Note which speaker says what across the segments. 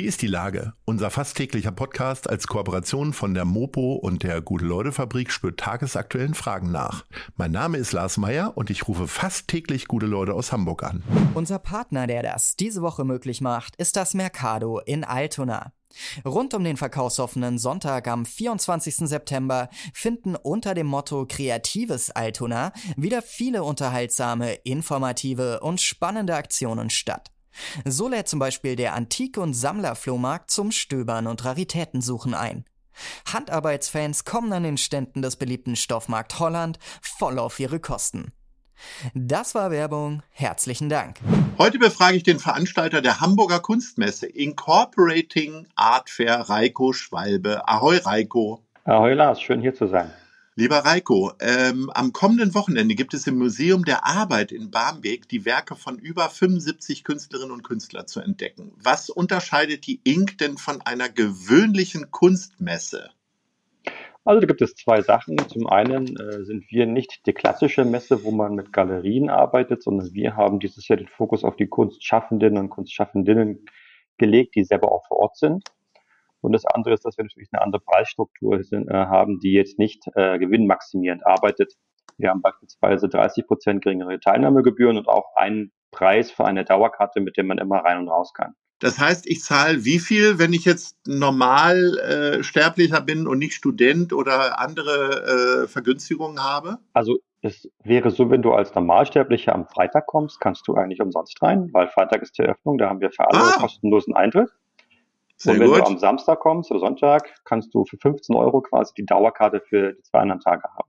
Speaker 1: Wie ist die Lage? Unser fast täglicher Podcast als Kooperation von der Mopo und der Gute-Leute-Fabrik spürt tagesaktuellen Fragen nach. Mein Name ist Lars Meier und ich rufe fast täglich gute Leute aus Hamburg an.
Speaker 2: Unser Partner, der das diese Woche möglich macht, ist das Mercado in Altona. Rund um den verkaufsoffenen Sonntag am 24. September finden unter dem Motto Kreatives Altona wieder viele unterhaltsame, informative und spannende Aktionen statt. So lädt zum Beispiel der Antik- und Sammlerflohmarkt zum Stöbern und Raritätensuchen ein. Handarbeitsfans kommen an den Ständen des beliebten Stoffmarkt Holland voll auf ihre Kosten. Das war Werbung. Herzlichen Dank.
Speaker 1: Heute befrage ich den Veranstalter der Hamburger Kunstmesse Incorporating Art Fair, Reiko Schwalbe. Ahoi, Reiko.
Speaker 3: Ahoi, Lars. Schön hier zu sein.
Speaker 1: Lieber Reiko, ähm, am kommenden Wochenende gibt es im Museum der Arbeit in Barmbek die Werke von über 75 Künstlerinnen und Künstlern zu entdecken. Was unterscheidet die Ink denn von einer gewöhnlichen Kunstmesse?
Speaker 3: Also da gibt es zwei Sachen. Zum einen äh, sind wir nicht die klassische Messe, wo man mit Galerien arbeitet, sondern wir haben dieses Jahr den Fokus auf die Kunstschaffenden und Kunstschaffendinnen gelegt, die selber auch vor Ort sind. Und das andere ist, dass wir natürlich eine andere Preisstruktur sind, äh, haben, die jetzt nicht äh, gewinnmaximierend arbeitet. Wir haben beispielsweise 30 Prozent geringere Teilnahmegebühren und auch einen Preis für eine Dauerkarte, mit dem man immer rein und raus kann.
Speaker 1: Das heißt, ich zahle wie viel, wenn ich jetzt normal äh, Sterblicher bin und nicht Student oder andere äh, Vergünstigungen habe?
Speaker 3: Also es wäre so, wenn du als Normalsterblicher am Freitag kommst, kannst du eigentlich umsonst rein, weil Freitag ist die Eröffnung, da haben wir für alle ah. kostenlosen Eintritt. Sehr und wenn gut. du am Samstag kommst oder Sonntag, kannst du für 15 Euro quasi die Dauerkarte für die zwei anderen Tage haben.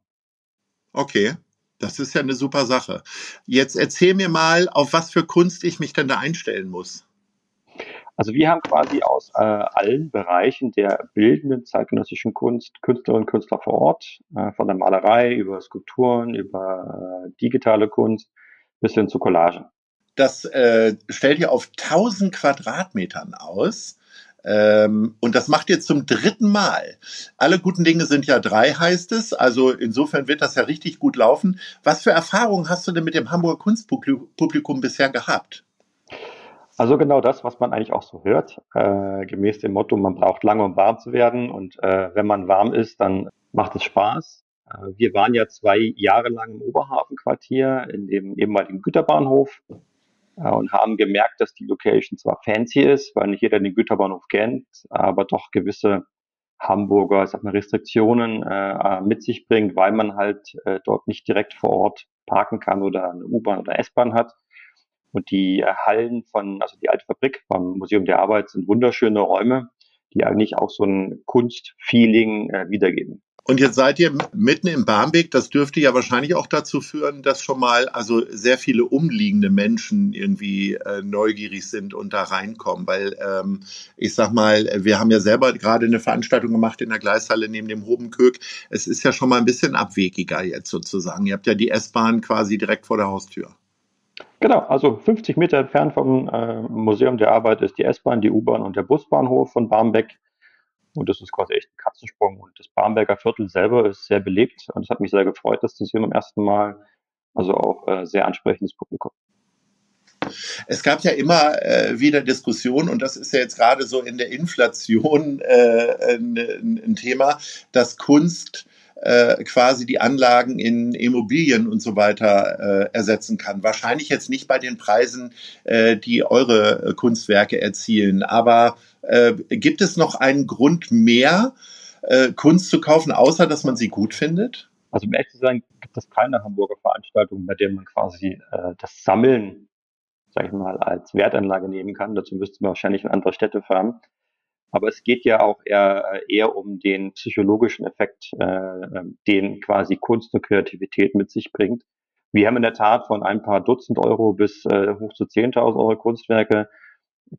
Speaker 1: Okay, das ist ja eine super Sache. Jetzt erzähl mir mal, auf was für Kunst ich mich denn da einstellen muss.
Speaker 3: Also wir haben quasi aus äh, allen Bereichen der bildenden zeitgenössischen Kunst Künstlerinnen und Künstler vor Ort, äh, von der Malerei über Skulpturen, über äh, digitale Kunst bis hin zu Collagen.
Speaker 1: Das äh, stellt ihr auf 1000 Quadratmetern aus. Ähm, und das macht ihr zum dritten Mal. Alle guten Dinge sind ja drei, heißt es. Also insofern wird das ja richtig gut laufen. Was für Erfahrungen hast du denn mit dem Hamburger Kunstpublikum bisher gehabt?
Speaker 3: Also genau das, was man eigentlich auch so hört, äh, gemäß dem Motto, man braucht lange, um warm zu werden. Und äh, wenn man warm ist, dann macht es Spaß. Äh, wir waren ja zwei Jahre lang im Oberhafenquartier in dem ehemaligen Güterbahnhof und haben gemerkt, dass die Location zwar fancy ist, weil nicht jeder den Güterbahnhof kennt, aber doch gewisse Hamburger sag mal, Restriktionen äh, mit sich bringt, weil man halt äh, dort nicht direkt vor Ort parken kann oder eine U-Bahn oder S-Bahn hat. Und die äh, Hallen von, also die alte Fabrik vom Museum der Arbeit sind wunderschöne Räume, die eigentlich auch so ein Kunstfeeling äh, wiedergeben.
Speaker 1: Und jetzt seid ihr mitten im Barmbek. Das dürfte ja wahrscheinlich auch dazu führen, dass schon mal also sehr viele umliegende Menschen irgendwie äh, neugierig sind und da reinkommen. Weil ähm, ich sag mal, wir haben ja selber gerade eine Veranstaltung gemacht in der Gleishalle neben dem Hobenkök. Es ist ja schon mal ein bisschen abwegiger jetzt sozusagen. Ihr habt ja die S-Bahn quasi direkt vor der Haustür.
Speaker 3: Genau, also 50 Meter entfernt vom äh, Museum der Arbeit ist die S-Bahn, die U-Bahn und der Busbahnhof von Barmbek. Und das ist quasi echt ein Katzensprung. Und das Barmberger Viertel selber ist sehr belebt. Und es hat mich sehr gefreut, dass das hier beim ersten Mal, also auch äh, sehr ansprechendes Publikum.
Speaker 1: Es gab ja immer äh, wieder Diskussionen, und das ist ja jetzt gerade so in der Inflation äh, ein, ein, Thema, dass Kunst äh, quasi die Anlagen in Immobilien und so weiter äh, ersetzen kann. Wahrscheinlich jetzt nicht bei den Preisen, äh, die eure äh, Kunstwerke erzielen, aber äh, gibt es noch einen Grund mehr, äh, Kunst zu kaufen, außer dass man sie gut findet?
Speaker 3: Also um ehrlich zu sein, gibt es keine Hamburger Veranstaltung, bei der man quasi äh, das Sammeln, sag ich mal, als Wertanlage nehmen kann. Dazu müsste man wahrscheinlich in andere Städte fahren. Aber es geht ja auch eher, eher um den psychologischen Effekt, äh, ähm, den quasi Kunst und Kreativität mit sich bringt. Wir haben in der Tat von ein paar Dutzend Euro bis äh, hoch zu 10.000 Euro Kunstwerke,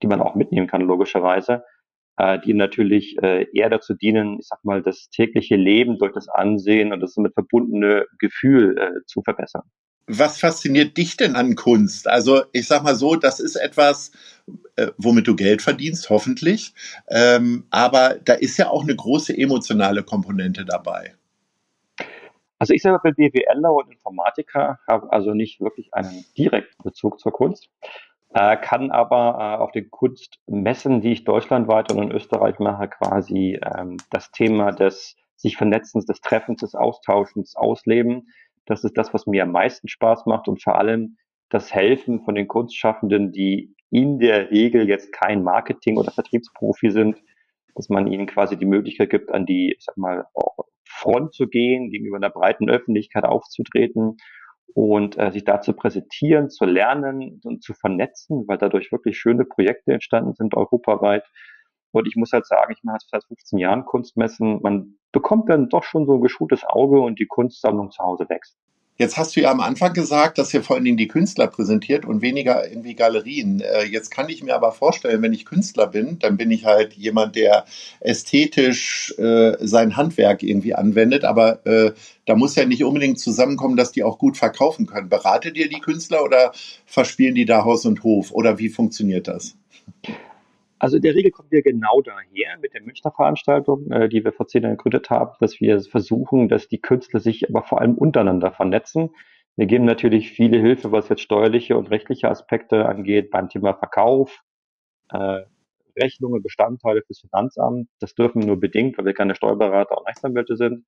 Speaker 3: die man auch mitnehmen kann, logischerweise, äh, die natürlich äh, eher dazu dienen, ich sag mal, das tägliche Leben durch das Ansehen und das damit verbundene Gefühl äh, zu verbessern.
Speaker 1: Was fasziniert dich denn an Kunst? Also ich sag mal so, das ist etwas, äh, womit du Geld verdienst, hoffentlich. Ähm, aber da ist ja auch eine große emotionale Komponente dabei.
Speaker 3: Also ich selber bin BWLer und Informatiker, habe also nicht wirklich einen direkten Bezug zur Kunst, äh, kann aber äh, auf den Kunstmessen, die ich deutschlandweit und in Österreich mache, quasi ähm, das Thema des sich Vernetzens, des Treffens, des Austauschens ausleben. Das ist das, was mir am meisten Spaß macht und vor allem das Helfen von den Kunstschaffenden, die in der Regel jetzt kein Marketing- oder Vertriebsprofi sind, dass man ihnen quasi die Möglichkeit gibt, an die, ich sag mal, Front zu gehen, gegenüber einer breiten Öffentlichkeit aufzutreten und äh, sich da zu präsentieren, zu lernen und zu vernetzen, weil dadurch wirklich schöne Projekte entstanden sind europaweit. Und ich muss halt sagen, ich mache seit 15 Jahren Kunstmessen. Man bekommt dann doch schon so ein geschultes Auge und die Kunstsammlung zu Hause wächst.
Speaker 1: Jetzt hast du ja am Anfang gesagt, dass ihr vor allen Dingen die Künstler präsentiert und weniger irgendwie Galerien. Äh, jetzt kann ich mir aber vorstellen, wenn ich Künstler bin, dann bin ich halt jemand, der ästhetisch äh, sein Handwerk irgendwie anwendet. Aber äh, da muss ja nicht unbedingt zusammenkommen, dass die auch gut verkaufen können. Beratet ihr die Künstler oder verspielen die da Haus und Hof? Oder wie funktioniert das?
Speaker 3: Also in der Regel kommen wir genau daher mit der Münchner Veranstaltung, äh, die wir vor zehn Jahren gegründet haben, dass wir versuchen, dass die Künstler sich aber vor allem untereinander vernetzen. Wir geben natürlich viele Hilfe, was jetzt steuerliche und rechtliche Aspekte angeht, beim Thema Verkauf, äh, Rechnungen, Bestandteile fürs Finanzamt. Das dürfen wir nur bedingt, weil wir keine Steuerberater und Rechtsanwälte sind.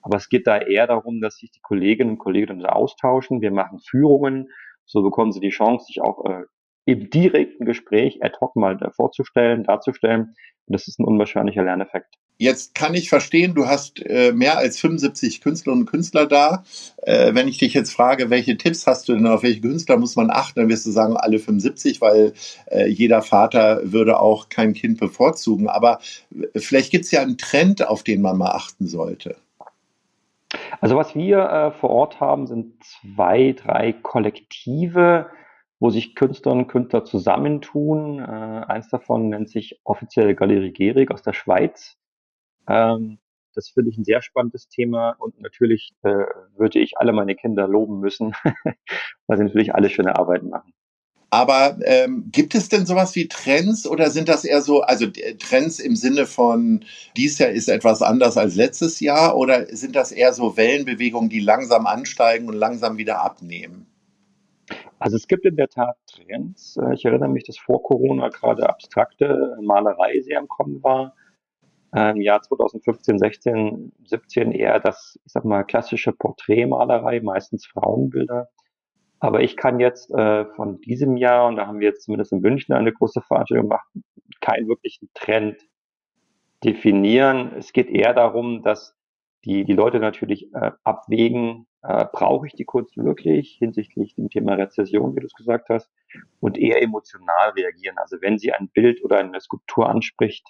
Speaker 3: Aber es geht da eher darum, dass sich die Kolleginnen und Kollegen austauschen. Wir machen Führungen, so bekommen sie die Chance, sich auch äh, im direkten Gespräch ad hoc mal vorzustellen, darzustellen. Und das ist ein unwahrscheinlicher Lerneffekt.
Speaker 1: Jetzt kann ich verstehen, du hast äh, mehr als 75 Künstlerinnen und Künstler da. Äh, wenn ich dich jetzt frage, welche Tipps hast du denn, auf welche Künstler muss man achten, dann wirst du sagen, alle 75, weil äh, jeder Vater würde auch kein Kind bevorzugen. Aber äh, vielleicht gibt es ja einen Trend, auf den man mal achten sollte.
Speaker 3: Also was wir äh, vor Ort haben, sind zwei, drei Kollektive, wo sich Künstlerinnen und Künstler zusammentun. Äh, eins davon nennt sich offizielle Galerie Gehrig aus der Schweiz. Ähm, das finde ich ein sehr spannendes Thema und natürlich äh, würde ich alle meine Kinder loben müssen, weil sie natürlich alle schöne Arbeiten machen.
Speaker 1: Aber ähm, gibt es denn sowas wie Trends oder sind das eher so, also Trends im Sinne von, dies Jahr ist etwas anders als letztes Jahr oder sind das eher so Wellenbewegungen, die langsam ansteigen und langsam wieder abnehmen?
Speaker 3: Also es gibt in der Tat Trends. Äh, ich erinnere mich, dass vor Corona gerade abstrakte Malerei sehr im Kommen war. Im Jahr 2015, 16, 17 eher das, ich sag mal, klassische Porträtmalerei, meistens Frauenbilder. Aber ich kann jetzt äh, von diesem Jahr, und da haben wir jetzt zumindest in München eine große Veranstaltung gemacht, keinen wirklichen Trend definieren. Es geht eher darum, dass die, die Leute natürlich äh, abwägen, äh, brauche ich die Kunst wirklich hinsichtlich dem Thema Rezession, wie du es gesagt hast, und eher emotional reagieren. Also wenn sie ein Bild oder eine Skulptur anspricht,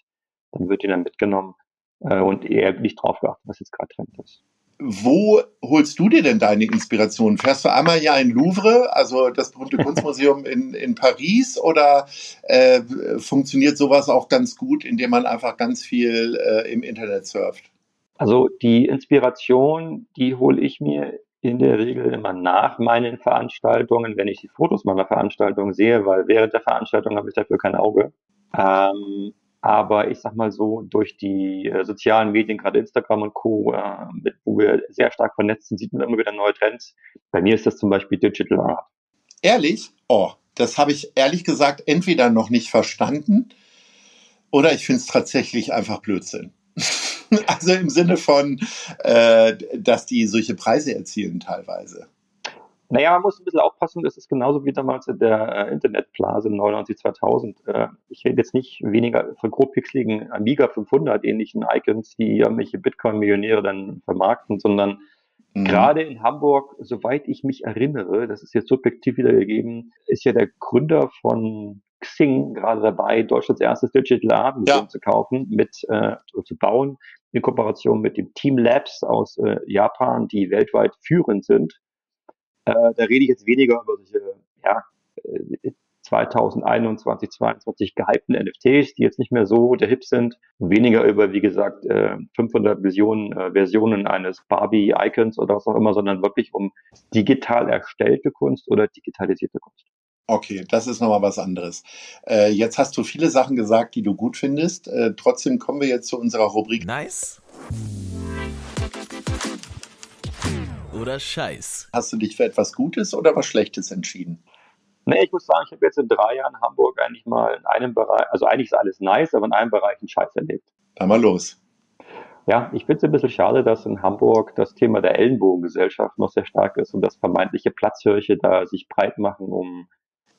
Speaker 3: dann wird die dann mitgenommen äh, und eher nicht drauf geachtet, was jetzt gerade Trend ist.
Speaker 1: Wo holst du dir denn deine Inspiration? Fährst du einmal ja in Louvre, also das berühmte Kunstmuseum in, in Paris, oder äh, funktioniert sowas auch ganz gut, indem man einfach ganz viel äh, im Internet surft?
Speaker 3: Also die Inspiration, die hole ich mir in der Regel immer nach meinen Veranstaltungen, wenn ich die Fotos meiner Veranstaltung sehe, weil während der Veranstaltung habe ich dafür kein Auge. Ähm, aber ich sag mal so, durch die äh, sozialen Medien, gerade Instagram und Co., äh, mit, wo wir sehr stark vernetzt sind, sieht man immer wieder neue Trends. Bei mir ist das zum Beispiel Digital Art.
Speaker 1: Ehrlich? Oh, das habe ich ehrlich gesagt entweder noch nicht verstanden oder ich finde es tatsächlich einfach Blödsinn. also im Sinne von, äh, dass die solche Preise erzielen teilweise.
Speaker 3: Naja, man muss ein bisschen aufpassen, das ist genauso wie damals in der äh, Internetblase 99 2000. Äh, ich rede jetzt nicht weniger von grobpixeligen Amiga 500 ähnlichen Icons, die irgendwelche Bitcoin-Millionäre dann vermarkten, sondern mhm. gerade in Hamburg, soweit ich mich erinnere, das ist jetzt subjektiv wiedergegeben, ist ja der Gründer von Xing gerade dabei, Deutschlands erstes Digital Art Museum ja. zu kaufen, mit äh, zu bauen, in Kooperation mit dem Team Labs aus äh, Japan, die weltweit führend sind. Äh, da rede ich jetzt weniger über solche ja, äh, 2021, 2022 gehypten NFTs, die jetzt nicht mehr so der Hip sind, weniger über, wie gesagt, 500 äh, Millionen äh, Versionen eines Barbie-Icons oder was auch immer, sondern wirklich um digital erstellte Kunst oder digitalisierte Kunst.
Speaker 1: Okay, das ist nochmal was anderes. Äh, jetzt hast du viele Sachen gesagt, die du gut findest. Äh, trotzdem kommen wir jetzt zu unserer Rubrik.
Speaker 4: Nice. Oder Scheiß.
Speaker 1: Hast du dich für etwas Gutes oder was Schlechtes entschieden?
Speaker 3: Nee, ich muss sagen, ich habe jetzt in drei Jahren Hamburg eigentlich mal in einem Bereich, also eigentlich ist alles nice, aber in einem Bereich einen Scheiß erlebt.
Speaker 1: Dann mal los.
Speaker 3: Ja, ich finde es ein bisschen schade, dass in Hamburg das Thema der Ellenbogengesellschaft noch sehr stark ist und dass vermeintliche Platzhirsche da sich breit machen, um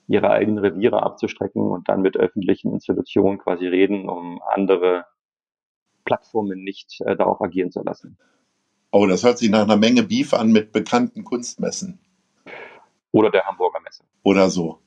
Speaker 3: ihre eigenen Reviere abzustrecken und dann mit öffentlichen Institutionen quasi reden, um andere Plattformen nicht äh, darauf agieren zu lassen.
Speaker 1: Oh, das hört sich nach einer Menge Beef an mit bekannten Kunstmessen.
Speaker 3: Oder der Hamburger Messe.
Speaker 1: Oder so.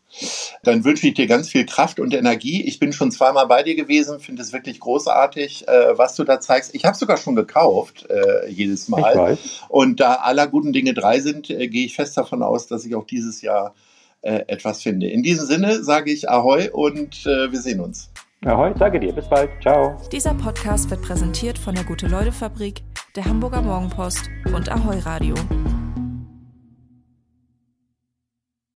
Speaker 1: Dann wünsche ich dir ganz viel Kraft und Energie. Ich bin schon zweimal bei dir gewesen, finde es wirklich großartig, äh, was du da zeigst. Ich habe sogar schon gekauft, äh, jedes Mal. Und da aller guten Dinge drei sind, äh, gehe ich fest davon aus, dass ich auch dieses Jahr äh, etwas finde. In diesem Sinne sage ich Ahoi und äh, wir sehen uns.
Speaker 3: Ahoi, danke dir. Bis bald. Ciao.
Speaker 5: Dieser Podcast wird präsentiert von der Gute-Leute-Fabrik, der Hamburger Morgenpost und Ahoi Radio.